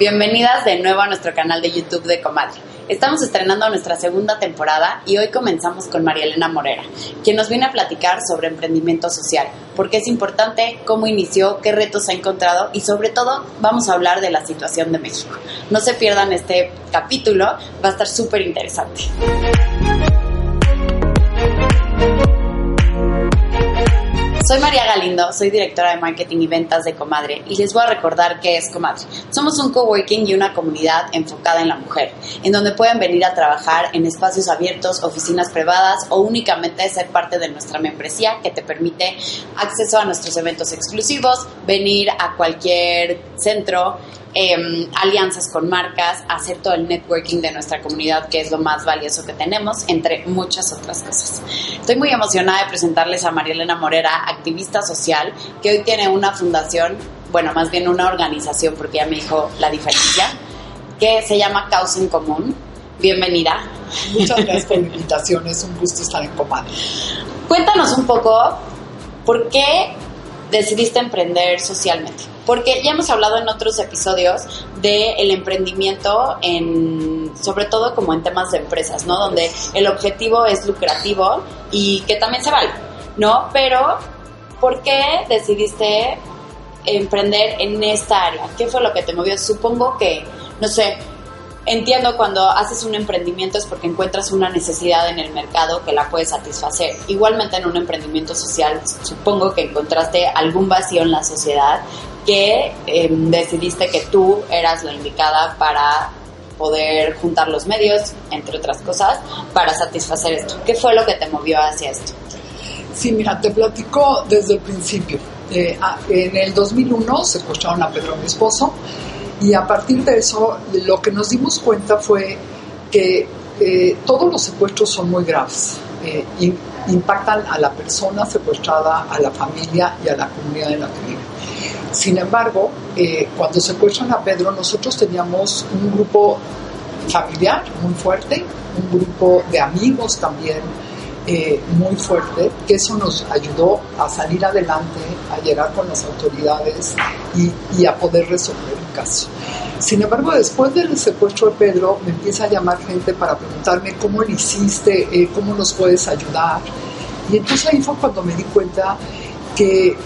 Bienvenidas de nuevo a nuestro canal de YouTube de Comadre. Estamos estrenando nuestra segunda temporada y hoy comenzamos con María Elena Morera, quien nos viene a platicar sobre emprendimiento social, por qué es importante, cómo inició, qué retos ha encontrado y sobre todo vamos a hablar de la situación de México. No se pierdan este capítulo, va a estar súper interesante. Soy María Galindo, soy directora de marketing y ventas de Comadre y les voy a recordar qué es Comadre. Somos un coworking y una comunidad enfocada en la mujer, en donde pueden venir a trabajar en espacios abiertos, oficinas privadas o únicamente ser parte de nuestra membresía que te permite acceso a nuestros eventos exclusivos, venir a cualquier centro Em, alianzas con marcas, hacer todo el networking de nuestra comunidad, que es lo más valioso que tenemos, entre muchas otras cosas. Estoy muy emocionada de presentarles a María Elena Morera, activista social, que hoy tiene una fundación, bueno, más bien una organización, porque ya me dijo la diferencia, que se llama Causa en Común. Bienvenida. Muchas gracias por la invitación, es un gusto estar en Comadre. Cuéntanos un poco por qué decidiste emprender socialmente. Porque ya hemos hablado en otros episodios del emprendimiento en, sobre todo como en temas de empresas, ¿no? Donde el objetivo es lucrativo y que también se vale, ¿no? Pero, ¿por qué decidiste emprender en esta área? ¿Qué fue lo que te movió? Supongo que, no sé, entiendo cuando haces un emprendimiento es porque encuentras una necesidad en el mercado que la puedes satisfacer. Igualmente en un emprendimiento social, supongo que encontraste algún vacío en la sociedad que em, decidiste que tú eras la indicada para poder juntar los medios, entre otras cosas, para satisfacer esto. ¿Qué fue lo que te movió hacia esto? Sí, mira, te platico desde el principio. Eh, en el 2001 secuestraron a Pedro, mi esposo, y a partir de eso lo que nos dimos cuenta fue que eh, todos los secuestros son muy graves. Eh, impactan a la persona secuestrada, a la familia y a la comunidad en la que vive. Sin embargo, eh, cuando secuestran a Pedro, nosotros teníamos un grupo familiar muy fuerte, un grupo de amigos también eh, muy fuerte, que eso nos ayudó a salir adelante, a llegar con las autoridades y, a poder resolver el caso. Sin embargo, después del secuestro de Pedro, me empieza a llamar gente para preguntarme cómo lo hiciste, eh, cómo nos puedes ayudar. Y entonces ahí fue cuando me di cuenta que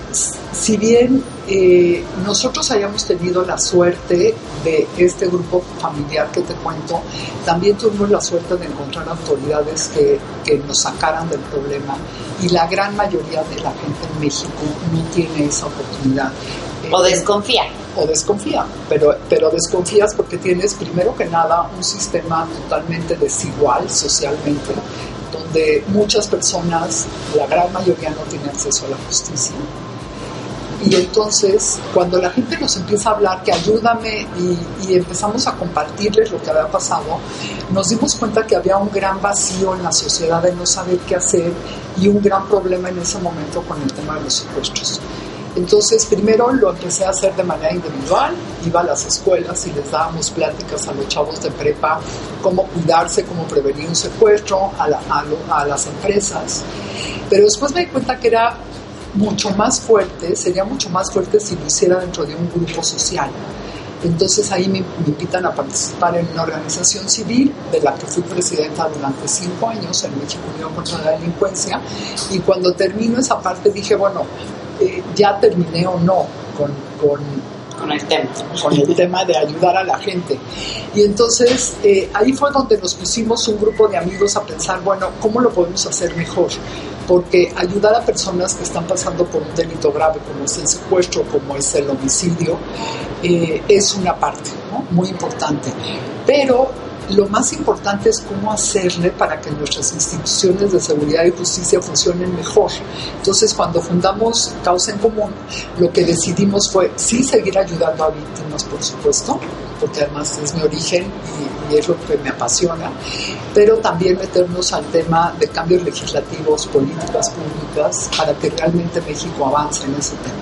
si bien eh, nosotros hayamos tenido la suerte de este grupo familiar que te cuento, también tuvimos la suerte de encontrar autoridades que, que nos sacaran del problema y la gran mayoría de la gente en México no tiene esa oportunidad. O desconfía. O desconfía, pero, pero desconfías porque tienes primero que nada un sistema totalmente desigual socialmente, donde muchas personas, la gran mayoría no tiene acceso a la justicia y entonces, cuando la gente nos empieza a hablar que ayúdame y, empezamos a compartirles lo que había pasado, nos dimos cuenta que había un gran vacío en la sociedad de no saber qué hacer y un gran problema en ese momento con el tema de los secuestros. Entonces, primero lo empecé a hacer de manera individual, iba a las escuelas y les dábamos pláticas a los chavos de prepa, cómo cuidarse, cómo prevenir un secuestro, a, a las empresas. Pero después me di cuenta que era mucho más fuerte, sería mucho más fuerte si lo hiciera dentro de un grupo social. Entonces ahí me, invitan a participar en una organización civil de la que fui presidenta durante cinco años, en México Unión contra la Delincuencia, y cuando termino esa parte dije, bueno, eh, ya terminé o no con, con con el tema. Con el tema de ayudar a la gente. Y entonces eh, ahí fue donde nos pusimos un grupo de amigos a pensar, bueno, ¿cómo lo podemos hacer mejor? Porque ayudar a personas que están pasando por un delito grave, como es el secuestro, como es el homicidio, eh, es una parte muy importante. Pero lo más importante es cómo hacerle para que nuestras instituciones de seguridad y justicia funcionen mejor. Entonces, cuando fundamos Causa en Común, lo que decidimos fue sí seguir ayudando a víctimas, por supuesto, porque además es mi origen y, es lo que me apasiona, pero también meternos al tema de cambios legislativos, políticas públicas, para que realmente México avance en ese tema.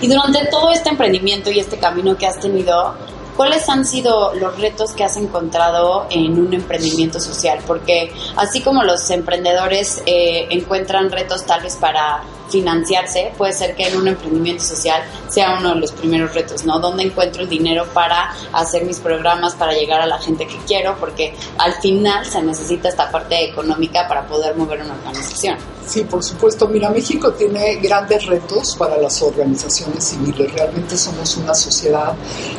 Y durante todo este emprendimiento y este camino que has tenido, ¿Cuáles han sido los retos que has encontrado en un emprendimiento social? Porque así como los emprendedores eh, encuentran retos tal vez para financiarse, puede ser que en un emprendimiento social sea uno de los primeros retos, ¿no? ¿Dónde encuentro el dinero para hacer mis programas, para llegar a la gente que quiero? Porque al final se necesita esta parte económica para poder mover una organización. Sí, por supuesto. Mira, México tiene grandes retos para las organizaciones civiles. Realmente somos una sociedad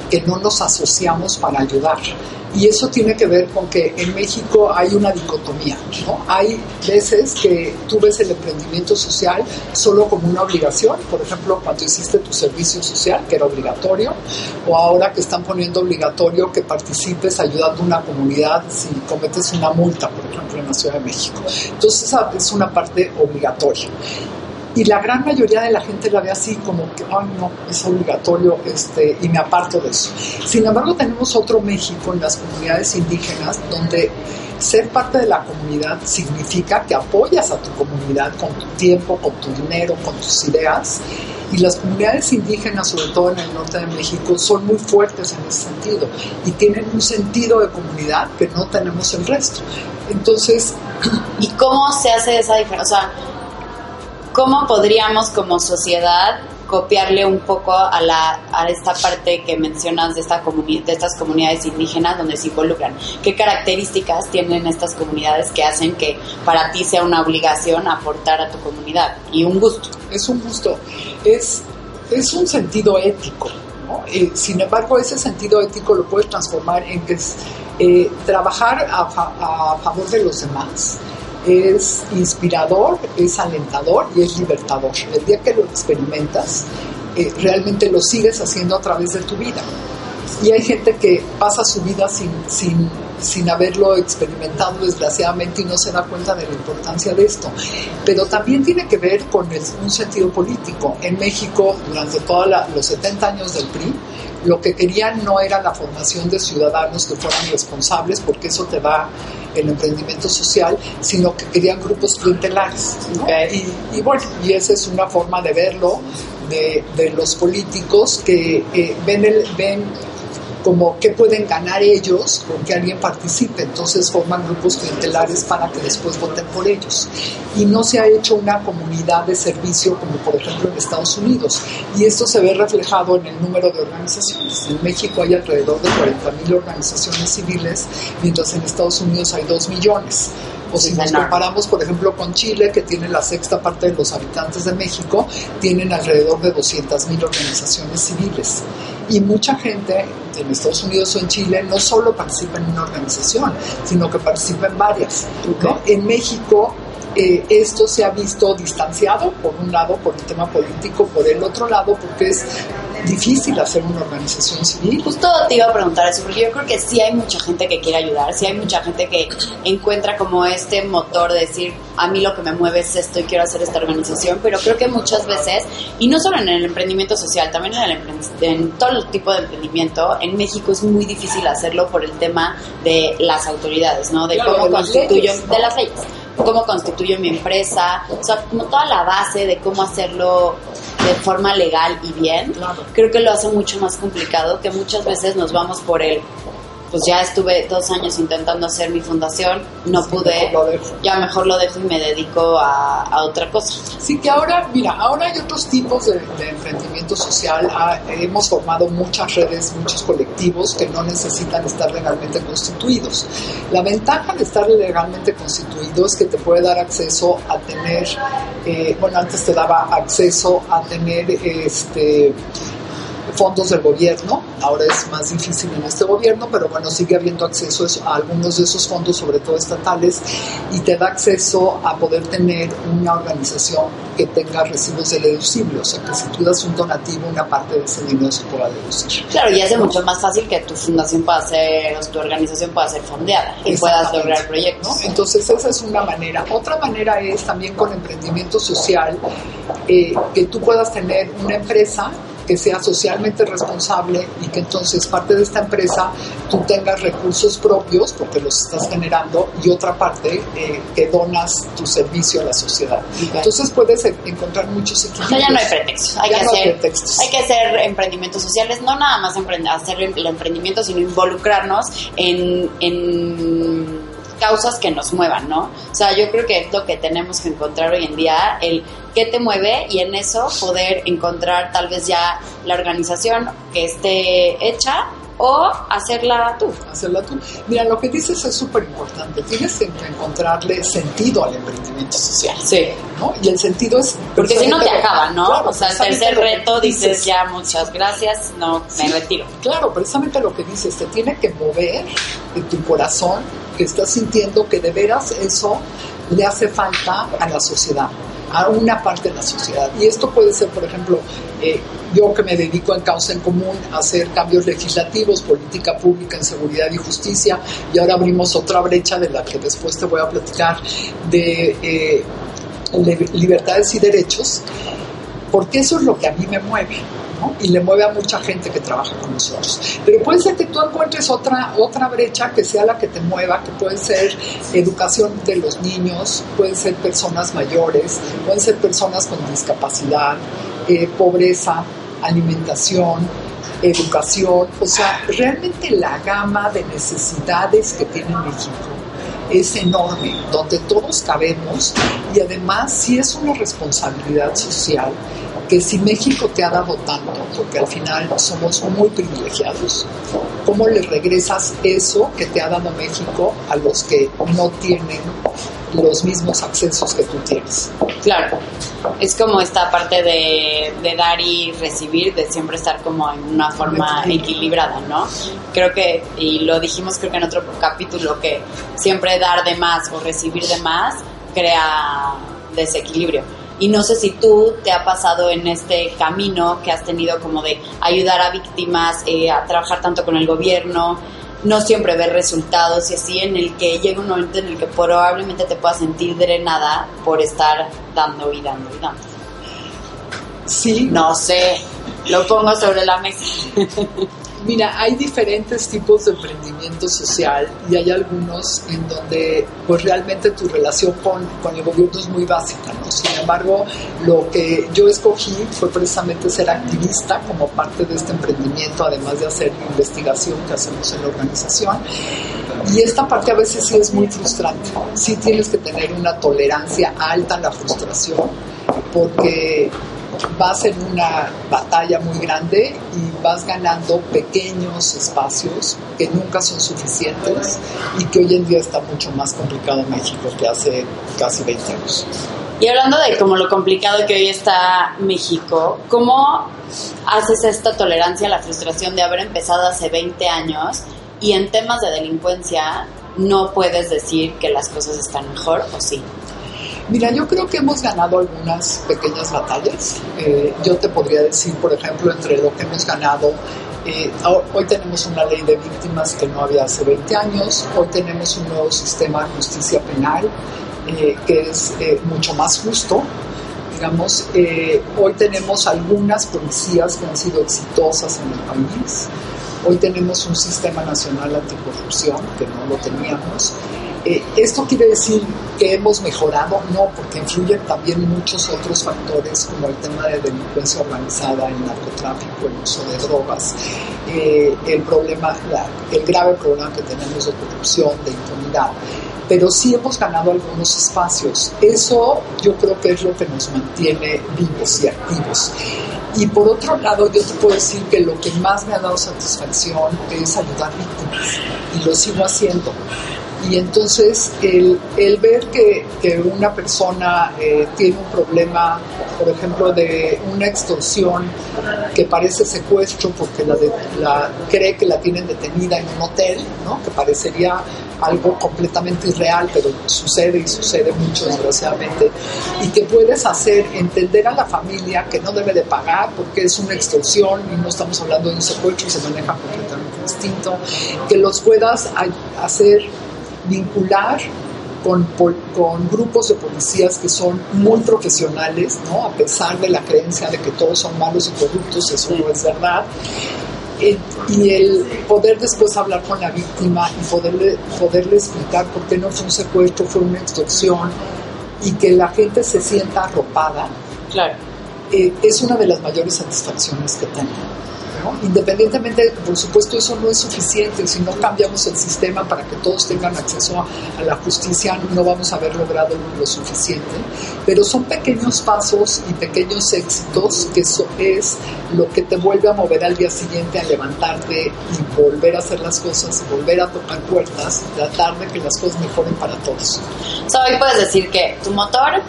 que no nos asociamos para ayudar. Y eso tiene que ver con que en México hay una dicotomía, ¿no? Hay veces que tú ves el emprendimiento social solo como una obligación, por ejemplo, cuando hiciste tu servicio social, que era obligatorio, o ahora que están poniendo obligatorio que participes ayudando a una comunidad si cometes una multa, por ejemplo, en la Ciudad de México. Entonces, esa es una parte obrigatório. Y la gran mayoría de la gente la ve así como que, ay no, es obligatorio este, y me aparto de eso. Sin embargo, tenemos otro México en las comunidades indígenas donde ser parte de la comunidad significa que apoyas a tu comunidad con tu tiempo, con tu dinero, con tus ideas. Y las comunidades indígenas, sobre todo en el norte de México, son muy fuertes en ese sentido y tienen un sentido de comunidad que no tenemos el resto. Entonces... ¿Y cómo se hace esa diferencia? ¿Cómo podríamos como sociedad copiarle un poco a, la, a esta parte que mencionas de, esta de estas comunidades indígenas donde se involucran? ¿Qué características tienen estas comunidades que hacen que para ti sea una obligación aportar a tu comunidad y un gusto? Es un gusto, es, es un sentido ético. Eh, sin embargo, ese sentido ético lo puedes transformar en que es eh, trabajar a favor de los demás es inspirador, es alentador y es libertador. El día que lo experimentas, eh, realmente lo sigues haciendo a través de tu vida. Y hay gente que pasa su vida sin, sin, sin haberlo experimentado desgraciadamente y no se da cuenta de la importancia de esto. Pero también tiene que ver con un sentido político. En México, durante todos los 70 años del PRI, lo que querían no era la formación de ciudadanos que fueran responsables, porque eso te da el emprendimiento social, sino que querían grupos clientelares. Y, bueno, y esa es una forma de verlo de, los políticos que eh, ven, el, ven como qué pueden ganar ellos con que alguien participe. Entonces forman grupos clientelares para que después voten por ellos. Y no se ha hecho una comunidad de servicio como por ejemplo en Estados Unidos. Y esto se ve reflejado en el número de organizaciones. En México hay alrededor de 40.000 organizaciones civiles, mientras en Estados Unidos hay 2 millones. O si nos comparamos, por ejemplo, con Chile, que tiene la sexta parte de los habitantes de México, tienen alrededor de 200.000 organizaciones civiles. Y mucha gente en Estados Unidos o en Chile no solo participa en una organización, sino que participa en varias. En México eh, esto se ha visto distanciado, por un lado, por el tema político, por el otro lado, porque es difícil hacer una organización civil. Justo te iba a preguntar eso, porque yo creo que sí hay mucha gente que quiere ayudar, sí hay mucha gente que encuentra como este motor de decir, a mí lo que me mueve es esto y quiero hacer esta organización, pero creo que muchas veces, y no solo en el emprendimiento social, también en, el en todo tipo de emprendimiento, en México es muy difícil hacerlo por el tema de las autoridades, ¿no? De cómo constituyen, de las leyes cómo constituyo mi empresa, o sea, como toda la base de cómo hacerlo de forma legal y bien, creo que lo hace mucho más complicado, que muchas veces nos vamos por el pues ya estuve dos años intentando hacer mi fundación, no pude, ya mejor lo dejo y me dedico a, otra cosa. Sí, que ahora, mira, ahora hay otros tipos de, emprendimiento social, ah, hemos formado muchas redes, muchos colectivos que no necesitan estar legalmente constituidos. La ventaja de estar legalmente constituido es que te puede dar acceso a tener, eh, bueno, antes te daba acceso a tener este fondos del gobierno, ahora es más difícil en este gobierno, pero bueno, sigue habiendo acceso a algunos de esos fondos, sobre todo estatales, y te da acceso a poder tener una organización que tenga recibos de deducible, o sea que si tú das un donativo, una parte de ese dinero se pueda deducir. Claro, y hace mucho más fácil que tu fundación pueda ser, o tu organización pueda ser fondeada y puedas lograr proyectos. Entonces esa es una manera. Otra manera es también con emprendimiento social, eh, que tú puedas tener una empresa que sea socialmente responsable y que entonces parte de esta empresa tú tengas recursos propios porque los estás generando y otra parte eh, que donas tu servicio a la sociedad. Entonces puedes encontrar muchos. O sea, ya no hay pretextos. Hay, que, hacer, hay que hacer emprendimientos sociales, no nada más hacer el emprendimiento, sino involucrarnos en, en causas que nos muevan, ¿no? O sea, yo creo que es lo que tenemos que encontrar hoy en día, el qué te mueve y en eso poder encontrar tal vez ya la organización que esté hecha o hacerla tú. Hacerla tú. Mira, lo que dices es súper importante. Tienes que encontrarle sentido al emprendimiento social. Sí. ¿no? Y el sentido es... Porque si no te acaba, ¿no? o sea, el tercer reto dices, ya muchas gracias, no, me retiro. Claro, precisamente lo que dices, te tiene que mover de tu corazón, que estás sintiendo que de veras eso le hace falta a la sociedad a una parte de la sociedad. Y esto puede ser, por ejemplo, eh, yo que me dedico en causa en común a hacer cambios legislativos, política pública en seguridad y justicia, y ahora abrimos otra brecha de la que después te voy a platicar, de eh, libertades y derechos, porque eso es lo que a mí me mueve y le mueve a mucha gente que trabaja con nosotros. Pero puede ser que tú encuentres otra, otra brecha que sea la que te mueva, que puede ser educación de los niños, pueden ser personas mayores, pueden ser personas con discapacidad, eh, pobreza, alimentación, educación, o sea, realmente la gama de necesidades que tiene México es enorme, donde todos cabemos y además sí es una responsabilidad social que si México te ha dado tanto, porque al final somos muy privilegiados, ¿cómo le regresas eso que te ha dado México a los que no tienen los mismos accesos que tú tienes? Claro, es como esta parte de, de dar y recibir, de siempre estar como en una forma equilibrada, ¿no? Creo que, y lo dijimos creo que en otro capítulo, que siempre dar de más o recibir de más crea desequilibrio y no sé si tú te ha pasado en este camino que has tenido como de ayudar a víctimas, eh, a trabajar tanto con el gobierno, no siempre ver resultados y así, en el que llega un momento en el que probablemente te puedas sentir drenada por estar dando y dando y dando. Sí. No sé, lo pongo sobre la mesa. Mira, hay diferentes tipos de emprendimiento social y hay algunos en donde pues realmente tu relación con, con el gobierno es muy básica, ¿no? Sin embargo, lo que yo escogí fue precisamente ser activista como parte de este emprendimiento, además de hacer investigación que hacemos en la organización. Y esta parte a veces sí es muy frustrante, sí tienes que tener una tolerancia alta a la frustración porque vas en una batalla muy grande y vas ganando pequeños espacios que nunca son suficientes y que hoy en día está mucho más complicado en México que hace casi 20 años. Y hablando de como lo complicado que hoy está México, ¿cómo haces esta tolerancia a la frustración de haber empezado hace 20 años y en temas de delincuencia no puedes decir que las cosas están mejor o sí? Mira, yo creo que hemos ganado algunas pequeñas batallas. Eh, yo te podría decir, por ejemplo, entre lo que hemos ganado, eh, hoy tenemos una ley de víctimas que no había hace 20 años, hoy tenemos un nuevo sistema de justicia penal eh, que es mucho más justo. Digamos, hoy tenemos algunas policías que han sido exitosas en el país. Hoy tenemos un sistema nacional anticorrupción que no lo teníamos. Eh, ¿Esto quiere decir que hemos mejorado? No, porque influyen también muchos otros factores como el tema de delincuencia organizada, el narcotráfico, el uso de drogas, eh, el problema, el grave problema que tenemos de corrupción, de impunidad. Pero sí hemos ganado algunos espacios. Eso yo creo que es lo que nos mantiene vivos y activos. Y por otro lado, yo te puedo decir que lo que más me ha dado satisfacción es ayudar víctimas. Y lo sigo haciendo y entonces el, el ver que, que, una persona eh, tiene un problema, por ejemplo, de una extorsión que parece secuestro porque la, la cree que la tienen detenida en un hotel, ¿no? que parecería algo completamente irreal, pero sucede y sucede mucho desgraciadamente, y que puedes hacer entender a la familia que no debe de pagar porque es una extorsión y no estamos hablando de un secuestro y se maneja completamente distinto, que los puedas hacer vincular con, con, grupos de policías que son muy profesionales, ¿no? a pesar de la creencia de que todos son malos y corruptos, eso no es verdad. Eh, y el poder después hablar con la víctima y poderle, poderle explicar por qué no fue un secuestro, fue una extorsión y que la gente se sienta arropada, claro. Eh, es una de las mayores satisfacciones que tengo. Independientemente, por supuesto, eso no es suficiente. Si no cambiamos el sistema para que todos tengan acceso a, la justicia, no vamos a haber logrado lo suficiente. Pero son pequeños pasos y pequeños éxitos que eso es lo que te vuelve a mover al día siguiente, a levantarte y volver a hacer las cosas, volver a tocar puertas, tratar de que las cosas mejoren para todos. hoy puedes decir que tu motor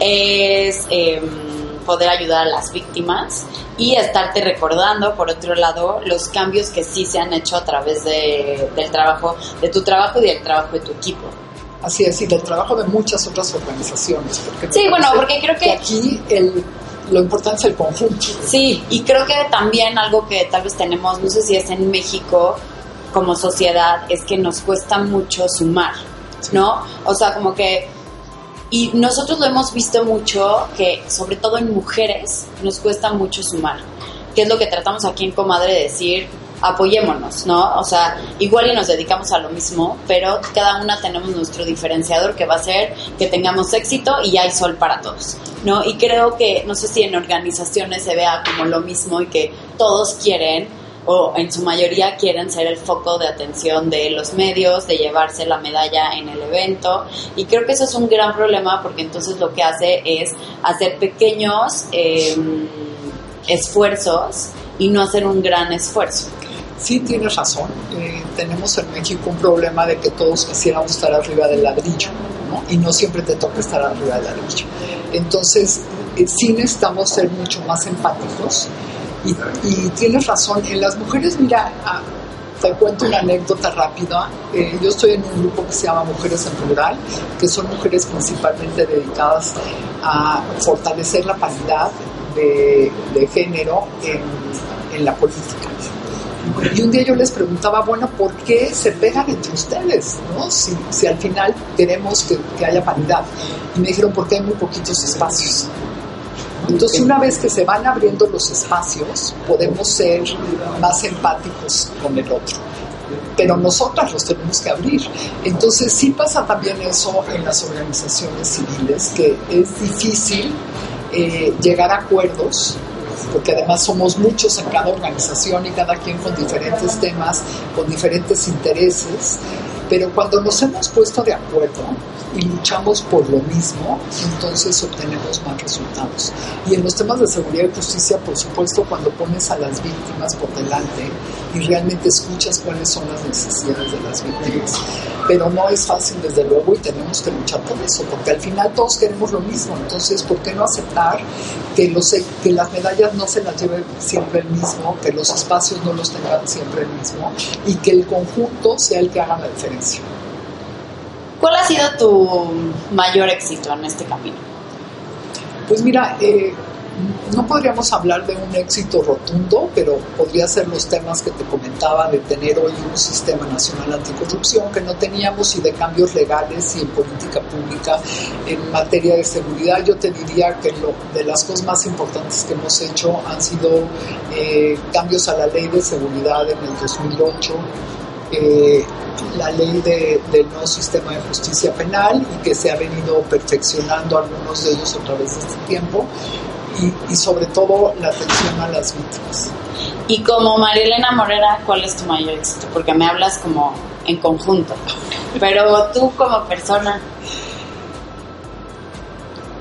es... Em, poder ayudar a las víctimas y estarte recordando, por otro lado, los cambios que sí se han hecho a través de, del trabajo, de tu trabajo y del trabajo de tu equipo. Así es, y del trabajo de muchas otras organizaciones. Porque sí, bueno, porque creo que... aquí el, lo importante es el conjunto. Sí, y creo que también algo que tal vez tenemos, no sé si es en México como sociedad, es que nos cuesta mucho sumar, ¿no? O sea, como que y nosotros lo hemos visto mucho, que sobre todo en mujeres nos cuesta mucho sumar, que es lo que tratamos aquí en Comadre de decir, apoyémonos, ¿no? O sea, igual y nos dedicamos a lo mismo, pero cada una tenemos nuestro diferenciador que va a ser que tengamos éxito y hay sol para todos, ¿no? Y creo que, no sé si en organizaciones se vea como lo mismo y que todos quieren o en su mayoría quieren ser el foco de atención de los medios, de llevarse la medalla en el evento. Y creo que eso es un gran problema porque entonces lo que hace es hacer pequeños em, esfuerzos y no hacer un gran esfuerzo. Sí, tienes razón. Eh, tenemos en México un problema de que todos quisiéramos estar arriba del ladrillo, ¿no? Y no siempre te toca estar arriba del ladrillo. Entonces, eh, sí necesitamos ser mucho más empáticos y, tienes razón, en las mujeres, mira, ah, te cuento una anécdota rápida. Eh, yo estoy en un grupo que se llama Mujeres en Rural, que son mujeres principalmente dedicadas a fortalecer la paridad de, género en, la política. Y un día yo les preguntaba, bueno, ¿por qué se pegan entre ustedes? ¿no? Si, si al final queremos que, que haya paridad. Y me dijeron, porque hay muy poquitos espacios. Entonces, una vez que se van abriendo los espacios, podemos ser más empáticos con el otro. Pero nosotras los tenemos que abrir. Entonces, sí pasa también eso en las organizaciones civiles, que es difícil eh, llegar a acuerdos porque además somos muchos en cada organización y cada quien con diferentes temas, con diferentes intereses, pero cuando nos hemos puesto de acuerdo, y luchamos por lo mismo, entonces obtenemos más resultados. Y en los temas de seguridad y justicia, por supuesto, cuando pones a las víctimas por delante y realmente escuchas cuáles son las necesidades de las víctimas, pero no es fácil desde luego y tenemos que luchar por eso, porque al final todos queremos lo mismo, entonces ¿por qué no aceptar que, los, que las medallas no se las lleve siempre el mismo, que los espacios no los tengan siempre el mismo y que el conjunto sea el que haga la diferencia? ¿Cuál ha sido tu mayor éxito en este camino? Pues mira, eh, no podríamos hablar de un éxito rotundo, pero podría ser los temas que te comentaba de tener hoy un sistema nacional anticorrupción que no teníamos y de cambios legales y en política pública en materia de seguridad. Yo te diría que lo, de las cosas más importantes que hemos hecho han sido eh, cambios a la ley de seguridad en el 2008 eh, la ley del nuevo sistema de justicia penal y que se ha venido perfeccionando algunos de ellos a través de este tiempo y, sobre todo la atención a las víctimas. Y como Marilena Morera, ¿cuál es tu mayor éxito? Porque me hablas como en conjunto, pero tú como persona.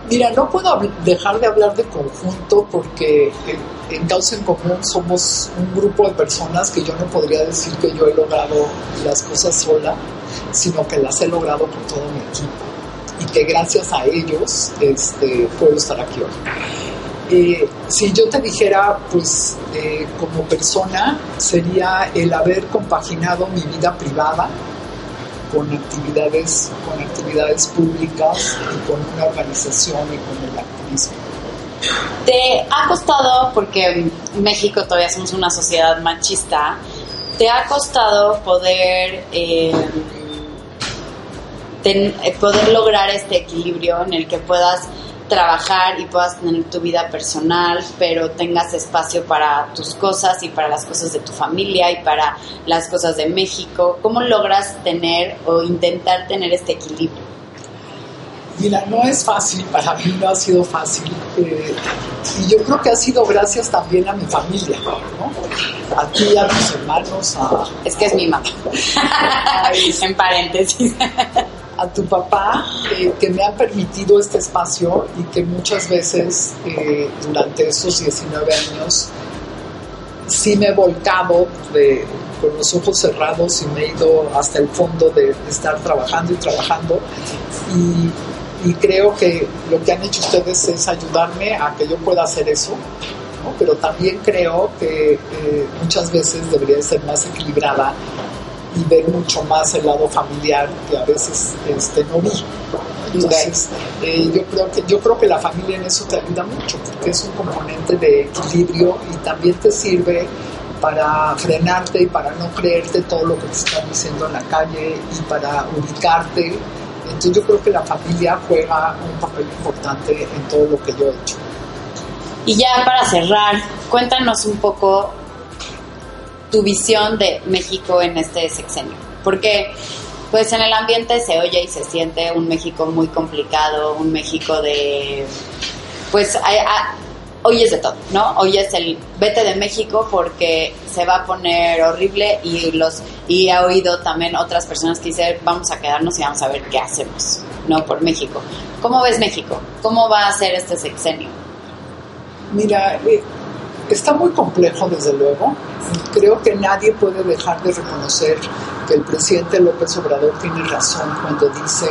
Mira, no puedo dejar de hablar de conjunto porque eh, en Causa en Común somos un grupo de personas que yo no podría decir que yo he logrado las cosas sola, sino que las he logrado por todo mi equipo y que gracias a ellos este, puedo estar aquí hoy. Eh, si yo te dijera, pues eh, como persona, sería el haber compaginado mi vida privada con actividades, con actividades públicas y con una organización y con el activismo. ¿Te ha costado, porque México todavía somos una sociedad machista, te ha costado poder eh, eh, poder lograr este equilibrio en el que puedas trabajar y puedas tener tu vida personal, pero tengas espacio para tus cosas y para las cosas de tu familia y para las cosas de México. ¿Cómo logras tener o intentar tener este equilibrio? Mira, no es fácil, para mí no ha sido fácil. Eh, y yo creo que ha sido gracias también a mi familia, ¿no? A ti, a tus hermanos, a... Es que es mi mamá. en paréntesis. A tu papá, eh, que me han permitido este espacio y que muchas veces eh, durante esos 19 años sí me he volcado con los ojos cerrados y me he ido hasta el fondo de estar trabajando y trabajando. Y y creo que lo que han hecho ustedes es ayudarme a que yo pueda hacer eso, pero también creo que eh, muchas veces debería ser más equilibrada y ver mucho más el lado familiar que a veces este, no vi. Entonces, eh, yo, creo que, yo creo que la familia en eso te ayuda mucho, porque es un componente de equilibrio y también te sirve para frenarte y para no creerte todo lo que te están diciendo en la calle y para ubicarte entonces yo creo que la familia juega un papel importante en todo lo que yo he hecho. Y ya para cerrar, cuéntanos un poco tu visión de México en este sexenio. Porque pues en el ambiente se oye y se siente un México muy complicado, un México de pues hay, hoy es de todo, ¿no? Hoy es el vete de México porque se va a poner horrible y los y he oído también otras personas que dicen vamos a quedarnos y vamos a ver qué hacemos, ¿no? Por México. ¿Cómo ves México? ¿Cómo va a ser este sexenio? Mira, eh, está muy complejo desde luego. Creo que nadie puede dejar de reconocer que el presidente López Obrador tiene razón cuando dice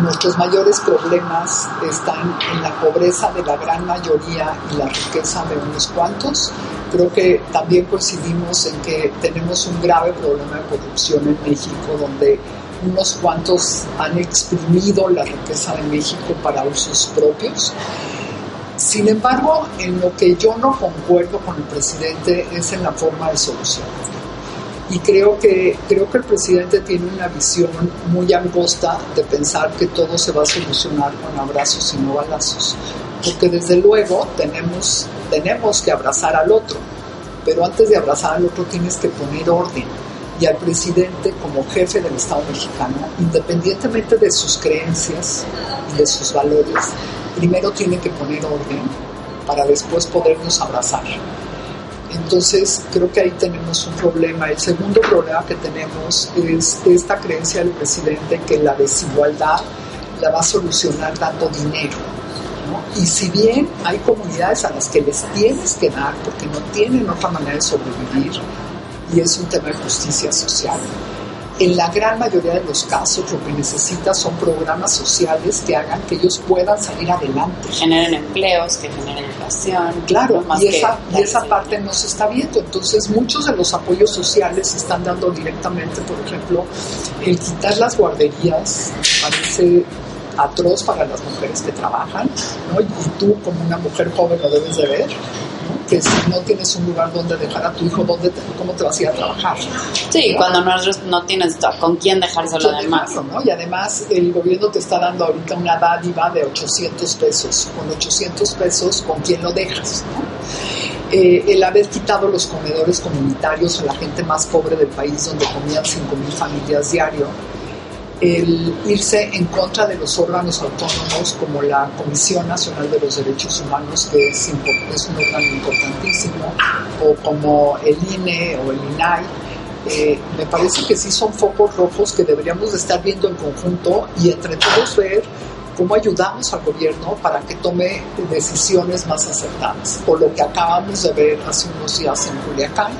nuestros mayores problemas están en la pobreza de la gran mayoría y la riqueza de unos cuantos. Creo que también coincidimos en que tenemos un grave problema de corrupción en México, donde unos cuantos han exprimido la riqueza de México para usos propios. Sin embargo, en lo que yo no concuerdo con el presidente es en la forma de solución y creo que, creo que el presidente tiene una visión muy angosta de pensar que todo se va a solucionar con abrazos y no balazos. Porque desde luego tenemos, tenemos que abrazar al otro, pero antes de abrazar al otro tienes que poner orden. Y al presidente como jefe del Estado mexicano, independientemente de sus creencias y de sus valores, primero tiene que poner orden para después podernos abrazar. Entonces creo que ahí tenemos un problema. El segundo problema que tenemos es esta creencia del presidente que la desigualdad la va a solucionar dando dinero. Y si bien hay comunidades a las que les tienes que dar porque no tienen otra manera de sobrevivir, y es un tema de justicia social, en la gran mayoría de los casos lo que necesitas son programas sociales que hagan que ellos puedan salir adelante. Que generen empleos, que generen educación. Claro, y, esa, y esa parte no se está viendo. Entonces muchos de los apoyos sociales se están dando directamente, por ejemplo, el quitar las guarderías parece atroz para las mujeres que trabajan, ¿no? y tú como una mujer joven lo debes de ver que si no tienes un lugar donde dejar a tu hijo, ¿dónde ¿cómo te vas a ir a trabajar? Sí, cuando no, no tienes con quién dejárselo además. ¿no? Y además el gobierno te está dando ahorita una dádiva de 800 pesos. Con 800 pesos, ¿con quién lo dejas? Eh, el haber quitado los comedores comunitarios a la gente más pobre del país, donde comían 5.000 familias diario, el irse en contra de los órganos autónomos como la Comisión Nacional de los Derechos Humanos, que es, un órgano importantísimo, o como el INE o el INAI, eh, me parece que sí son focos rojos que deberíamos de estar viendo en conjunto y entre todos ver cómo ayudamos al gobierno para que tome decisiones más acertadas. O lo que acabamos de ver hace unos días en Culiacán,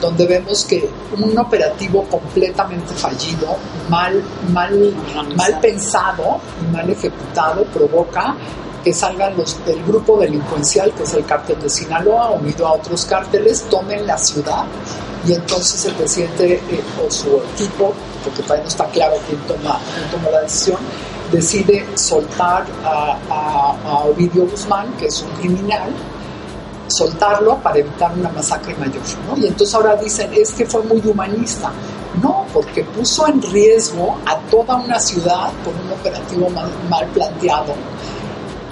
donde vemos que un operativo completamente fallido, mal, mal, mal pensado y mal ejecutado provoca que salgan los del grupo delincuencial, que es el cártel de Sinaloa, unido a otros cárteles, tomen la ciudad y entonces el presidente eh, o su equipo, porque todavía no está claro quién toma, quién toma la decisión, decide soltar a, a Ovidio Guzmán, que es un criminal, soltarlo para evitar una masacre mayor. ¿no? Y entonces ahora dicen, es que fue muy humanista. No, porque puso en riesgo a toda una ciudad por un operativo mal, mal planteado.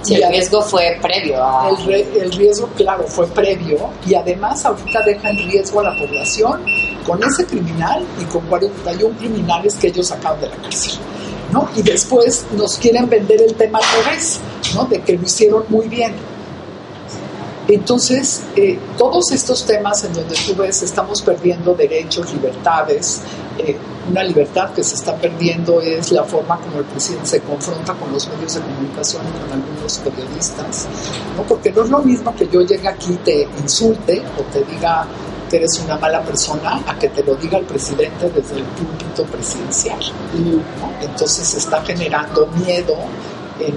Sí, el riesgo fue previo a... El, re, el, riesgo, claro, fue previo y además ahorita deja en riesgo a la población con ese criminal y con 41 criminales que ellos sacaron de la cárcel. ¿no? Y después nos quieren vender el tema al revés, ¿no? de que lo hicieron muy bien. Entonces, eh, todos estos temas en donde tú ves estamos perdiendo derechos, libertades, eh, una libertad que se está perdiendo es la forma como el presidente se confronta con los medios de comunicación y con algunos periodistas, ¿no? porque no es lo mismo que yo llegue aquí y te insulte o te diga que eres una mala persona a que te lo diga el presidente desde el púlpito presidencial. Entonces se está generando miedo en,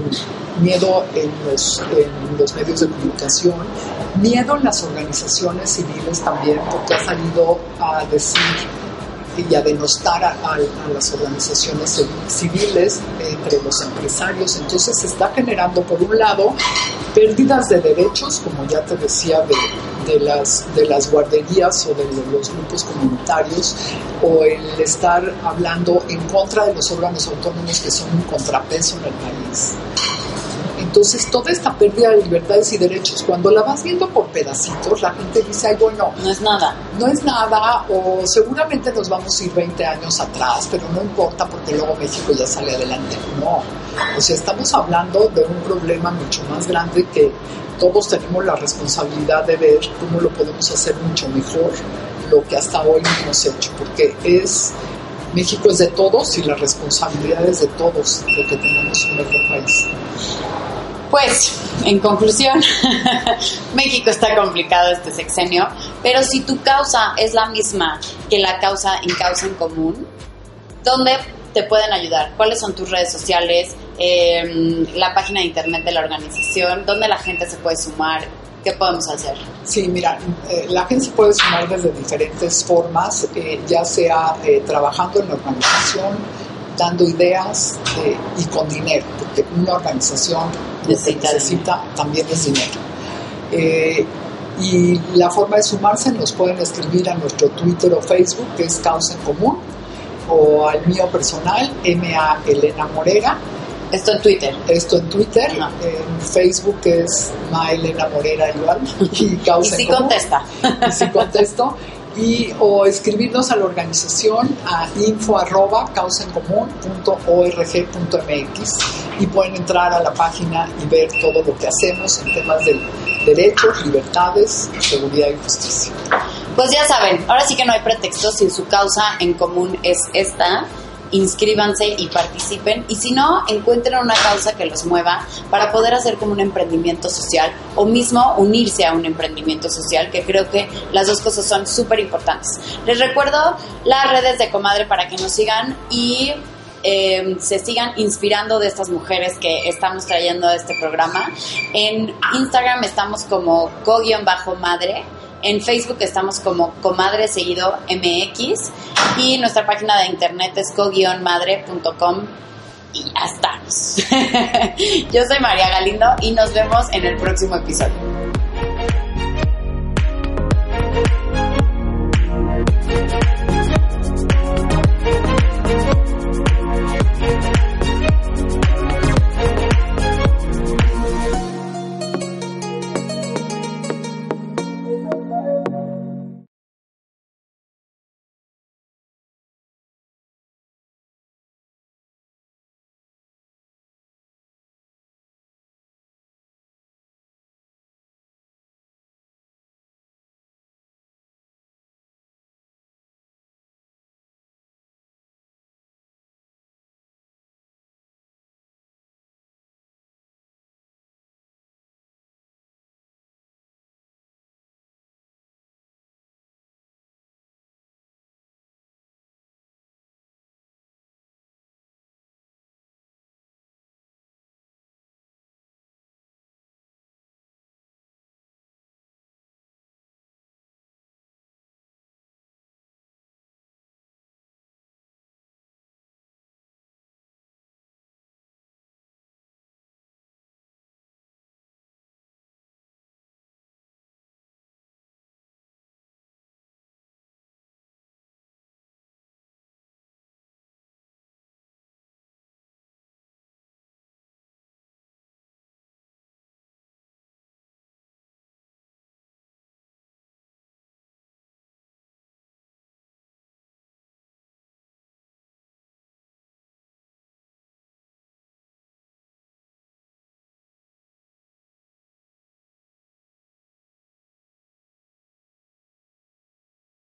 miedo en los, medios de comunicación, miedo en las organizaciones civiles también, porque ha salido a decir y a denostar a, a, las organizaciones civiles entre los empresarios. Entonces se está generando, por un lado, pérdidas de derechos, como ya te decía, de, de, las, de las guarderías o de los grupos comunitarios, o el estar hablando en contra de los órganos autónomos que son un contrapeso en el país. Entonces, toda esta pérdida de libertades y derechos, cuando la vas viendo por pedacitos, la gente dice, ay, bueno, no es nada. No es nada, o seguramente nos vamos a ir 20 años atrás, pero no importa porque luego México ya sale adelante. No. O sea, estamos hablando de un problema mucho más grande que todos tenemos la responsabilidad de ver cómo lo podemos hacer mucho mejor lo que hasta hoy hemos hecho, porque es México es de todos y la responsabilidad es de todos de que tengamos un mejor país. Pues, en conclusión, México está complicado este sexenio, pero si tu causa es la misma que la causa en causa en común, ¿dónde te pueden ayudar? ¿Cuáles son tus redes sociales? Eh, la página de internet de la organización, ¿dónde la gente se puede sumar? ¿Qué podemos hacer? Sí, mira, eh, la gente se puede sumar desde diferentes formas, eh, ya sea eh, trabajando en la organización, dando ideas eh, y con dinero, porque una organización necesita, necesita también es dinero. Eh, y la forma de sumarse nos pueden escribir a nuestro Twitter o Facebook, que es Causa en Común, o al mío personal, MA Elena Morera. Esto en Twitter. Esto en Twitter. No. En Facebook es Ma Elena Morera igual. Y Causa y si en Común. contesta. Y si contesto y o escribirnos a la organización a info arroba y pueden entrar a la página y ver todo lo que hacemos en temas de derechos, libertades, seguridad y justicia. Pues ya saben, ahora sí que no hay pretexto si su causa en común es esta inscríbanse y participen y si no, encuentren una causa que los mueva para poder hacer como un emprendimiento social o mismo unirse a un emprendimiento social, que creo que las dos cosas son súper importantes. Les recuerdo las redes de Comadre para que nos sigan y eh, se sigan inspirando de estas mujeres que estamos trayendo a este programa. En Instagram estamos como co-madre. En Facebook estamos como Comadre Seguido MX y nuestra página de internet es co-madre.com y estamos. Yo soy María Galindo y nos vemos en el próximo episodio.